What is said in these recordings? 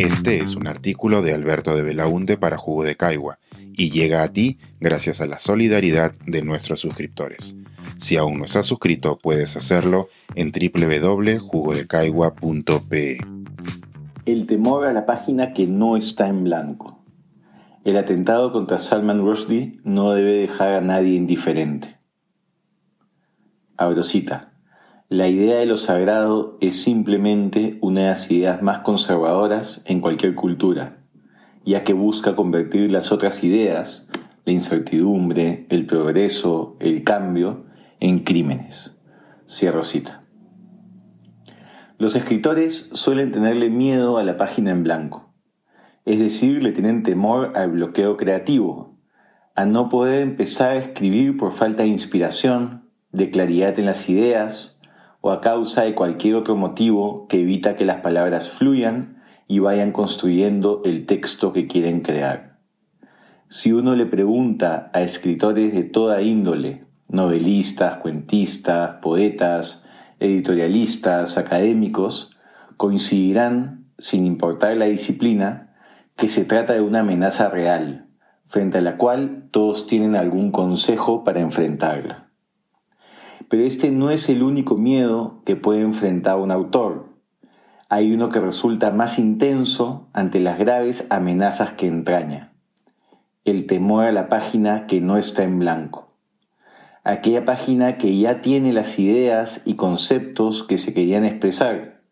Este es un artículo de Alberto de Belaunte para Jugo de Caigua y llega a ti gracias a la solidaridad de nuestros suscriptores. Si aún no estás suscrito, puedes hacerlo en www.jugodecaigua.pe. El temor a la página que no está en blanco. El atentado contra Salman Rushdie no debe dejar a nadie indiferente. Abrosita. La idea de lo sagrado es simplemente una de las ideas más conservadoras en cualquier cultura, ya que busca convertir las otras ideas, la incertidumbre, el progreso, el cambio, en crímenes. Cierro cita. Los escritores suelen tenerle miedo a la página en blanco, es decir, le tienen temor al bloqueo creativo, a no poder empezar a escribir por falta de inspiración, de claridad en las ideas, o a causa de cualquier otro motivo que evita que las palabras fluyan y vayan construyendo el texto que quieren crear. Si uno le pregunta a escritores de toda índole, novelistas, cuentistas, poetas, editorialistas, académicos, coincidirán, sin importar la disciplina, que se trata de una amenaza real, frente a la cual todos tienen algún consejo para enfrentarla. Pero este no es el único miedo que puede enfrentar un autor. Hay uno que resulta más intenso ante las graves amenazas que entraña. El temor a la página que no está en blanco. Aquella página que ya tiene las ideas y conceptos que se querían expresar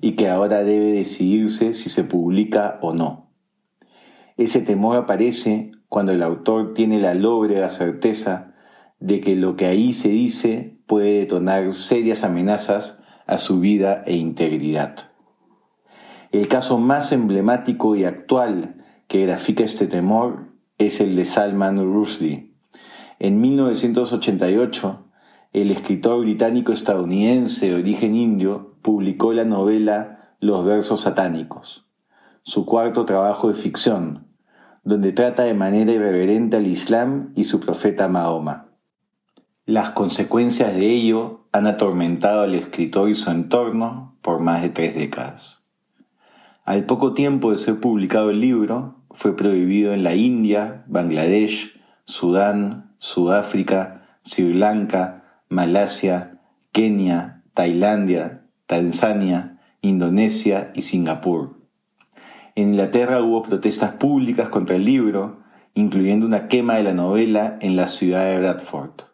y que ahora debe decidirse si se publica o no. Ese temor aparece cuando el autor tiene la lóbrega certeza de que lo que ahí se dice puede detonar serias amenazas a su vida e integridad. El caso más emblemático y actual que grafica este temor es el de Salman Rushdie. En 1988, el escritor británico-estadounidense de origen indio publicó la novela Los versos satánicos, su cuarto trabajo de ficción, donde trata de manera irreverente al Islam y su profeta Mahoma. Las consecuencias de ello han atormentado al escritor y su entorno por más de tres décadas. Al poco tiempo de ser publicado el libro, fue prohibido en la India, Bangladesh, Sudán, Sudáfrica, Sri Lanka, Malasia, Kenia, Tailandia, Tanzania, Indonesia y Singapur. En Inglaterra hubo protestas públicas contra el libro, incluyendo una quema de la novela en la ciudad de Bradford.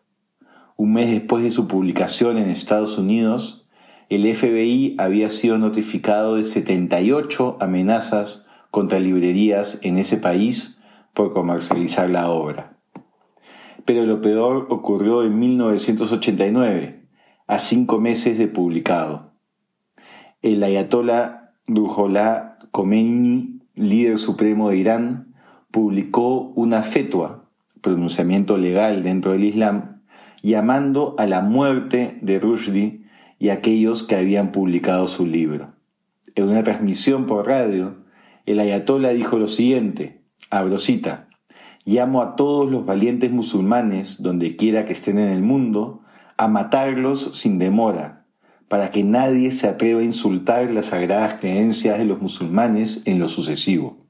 Un mes después de su publicación en Estados Unidos, el FBI había sido notificado de 78 amenazas contra librerías en ese país por comercializar la obra. Pero lo peor ocurrió en 1989, a cinco meses de publicado. El ayatollah Ruhollah Khomeini, líder supremo de Irán, publicó una fetua, pronunciamiento legal dentro del Islam, llamando a la muerte de Rushdie y aquellos que habían publicado su libro. En una transmisión por radio, el ayatollah dijo lo siguiente, abrosita, llamo a todos los valientes musulmanes, donde quiera que estén en el mundo, a matarlos sin demora, para que nadie se atreva a insultar las sagradas creencias de los musulmanes en lo sucesivo.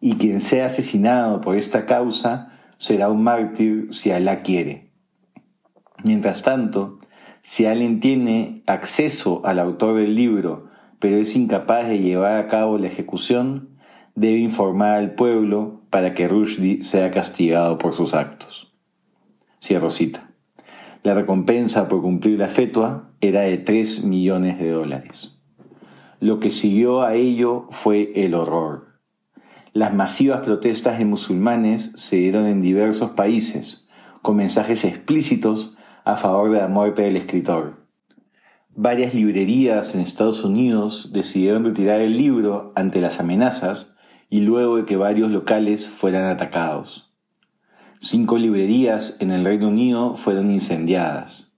Y quien sea asesinado por esta causa será un mártir si Alá quiere. Mientras tanto, si alguien tiene acceso al autor del libro, pero es incapaz de llevar a cabo la ejecución, debe informar al pueblo para que Rushdie sea castigado por sus actos. Cierro cita. La recompensa por cumplir la fetua era de 3 millones de dólares. Lo que siguió a ello fue el horror. Las masivas protestas de musulmanes se dieron en diversos países, con mensajes explícitos a favor de la muerte del escritor. Varias librerías en Estados Unidos decidieron retirar el libro ante las amenazas y luego de que varios locales fueran atacados. Cinco librerías en el Reino Unido fueron incendiadas.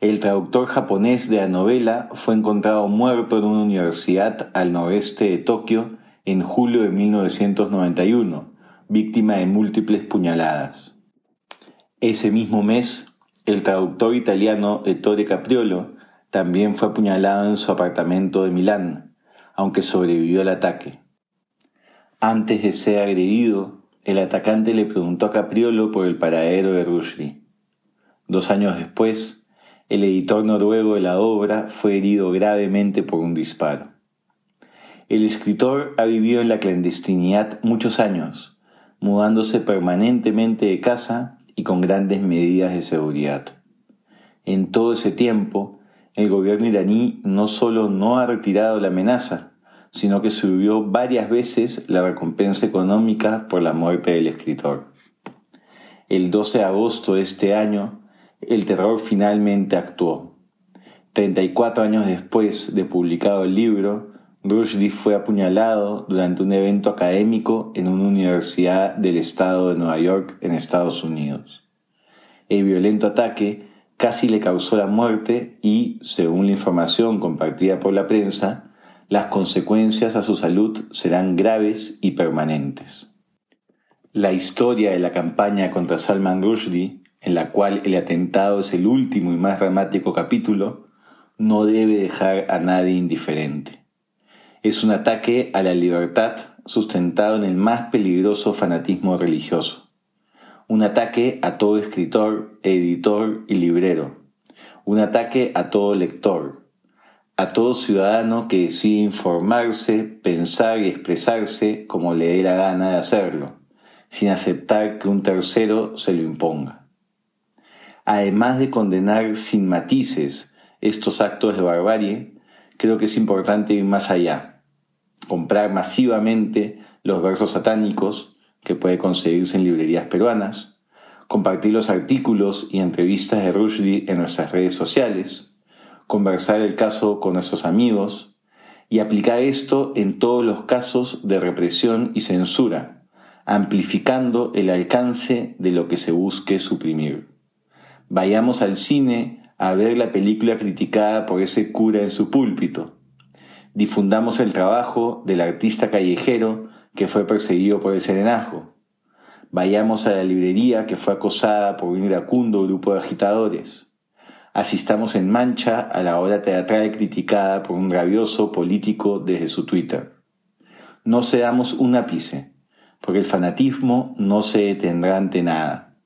El traductor japonés de la novela fue encontrado muerto en una universidad al noreste de Tokio en julio de 1991, víctima de múltiples puñaladas. Ese mismo mes, el traductor italiano Ettore Capriolo también fue apuñalado en su apartamento de Milán, aunque sobrevivió al ataque. Antes de ser agredido, el atacante le preguntó a Capriolo por el paradero de Rushdie. Dos años después, el editor noruego de la obra fue herido gravemente por un disparo. El escritor ha vivido en la clandestinidad muchos años, mudándose permanentemente de casa y con grandes medidas de seguridad. En todo ese tiempo, el gobierno iraní no solo no ha retirado la amenaza, sino que subió varias veces la recompensa económica por la muerte del escritor. El 12 de agosto de este año, el terror finalmente actuó. 34 años después de publicado el libro, Rushdie fue apuñalado durante un evento académico en una universidad del estado de Nueva York en Estados Unidos. El violento ataque casi le causó la muerte y, según la información compartida por la prensa, las consecuencias a su salud serán graves y permanentes. La historia de la campaña contra Salman Rushdie, en la cual el atentado es el último y más dramático capítulo, no debe dejar a nadie indiferente es un ataque a la libertad sustentado en el más peligroso fanatismo religioso. Un ataque a todo escritor, editor y librero. Un ataque a todo lector. A todo ciudadano que decide informarse, pensar y expresarse como le dé la gana de hacerlo, sin aceptar que un tercero se lo imponga. Además de condenar sin matices estos actos de barbarie, creo que es importante ir más allá comprar masivamente los versos satánicos que puede conseguirse en librerías peruanas, compartir los artículos y entrevistas de Rushdie en nuestras redes sociales, conversar el caso con nuestros amigos y aplicar esto en todos los casos de represión y censura, amplificando el alcance de lo que se busque suprimir. Vayamos al cine a ver la película criticada por ese cura en su púlpito difundamos el trabajo del artista callejero que fue perseguido por el serenajo. Vayamos a la librería que fue acosada por un iracundo grupo de agitadores. Asistamos en mancha a la obra teatral criticada por un rabioso político desde su Twitter. No seamos un ápice, porque el fanatismo no se detendrá ante nada.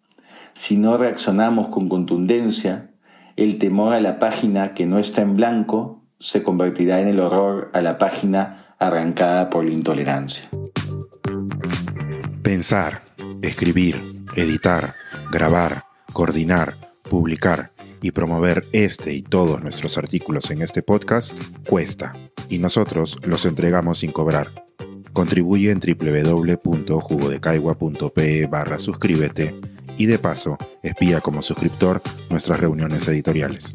Si no reaccionamos con contundencia, el temor a la página que no está en blanco se convertirá en el horror a la página arrancada por la intolerancia. Pensar, escribir, editar, grabar, coordinar, publicar y promover este y todos nuestros artículos en este podcast cuesta y nosotros los entregamos sin cobrar. Contribuye en www.jugodecaigua.pe barra suscríbete y de paso espía como suscriptor nuestras reuniones editoriales.